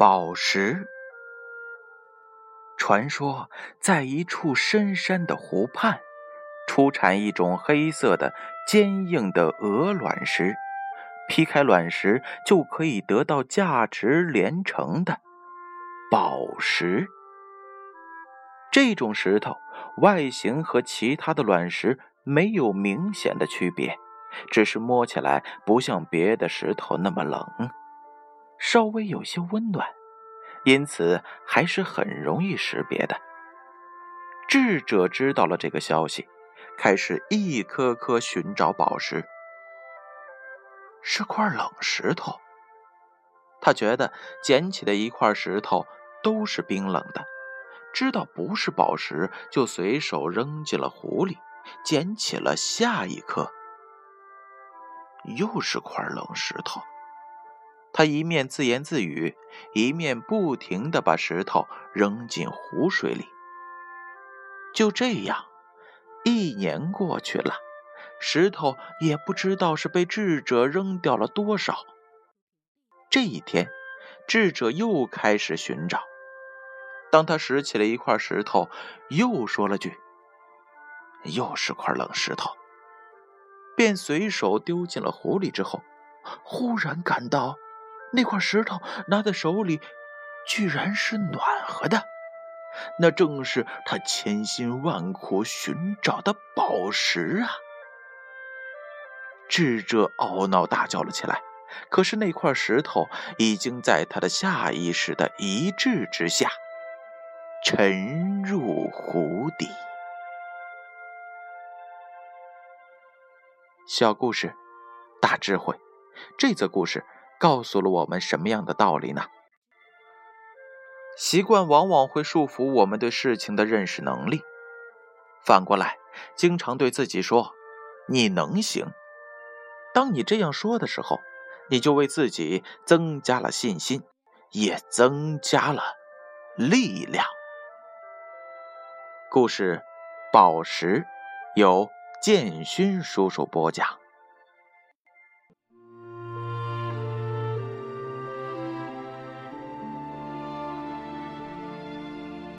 宝石。传说在一处深山的湖畔，出产一种黑色的、坚硬的鹅卵石，劈开卵石就可以得到价值连城的宝石。这种石头外形和其他的卵石没有明显的区别，只是摸起来不像别的石头那么冷。稍微有些温暖，因此还是很容易识别的。智者知道了这个消息，开始一颗颗寻找宝石。是块冷石头，他觉得捡起的一块石头都是冰冷的，知道不是宝石，就随手扔进了湖里，捡起了下一颗，又是块冷石头。他一面自言自语，一面不停的把石头扔进湖水里。就这样，一年过去了，石头也不知道是被智者扔掉了多少。这一天，智者又开始寻找。当他拾起了一块石头，又说了句：“又是块冷石头。”便随手丢进了湖里。之后，忽然感到。那块石头拿在手里，居然是暖和的，那正是他千辛万苦寻找的宝石啊！智者懊恼大叫了起来。可是那块石头已经在他的下意识的一掷之下，沉入湖底。小故事，大智慧。这则故事。告诉了我们什么样的道理呢？习惯往往会束缚我们对事情的认识能力。反过来，经常对自己说“你能行”。当你这样说的时候，你就为自己增加了信心，也增加了力量。故事《宝石》由建勋叔叔播讲。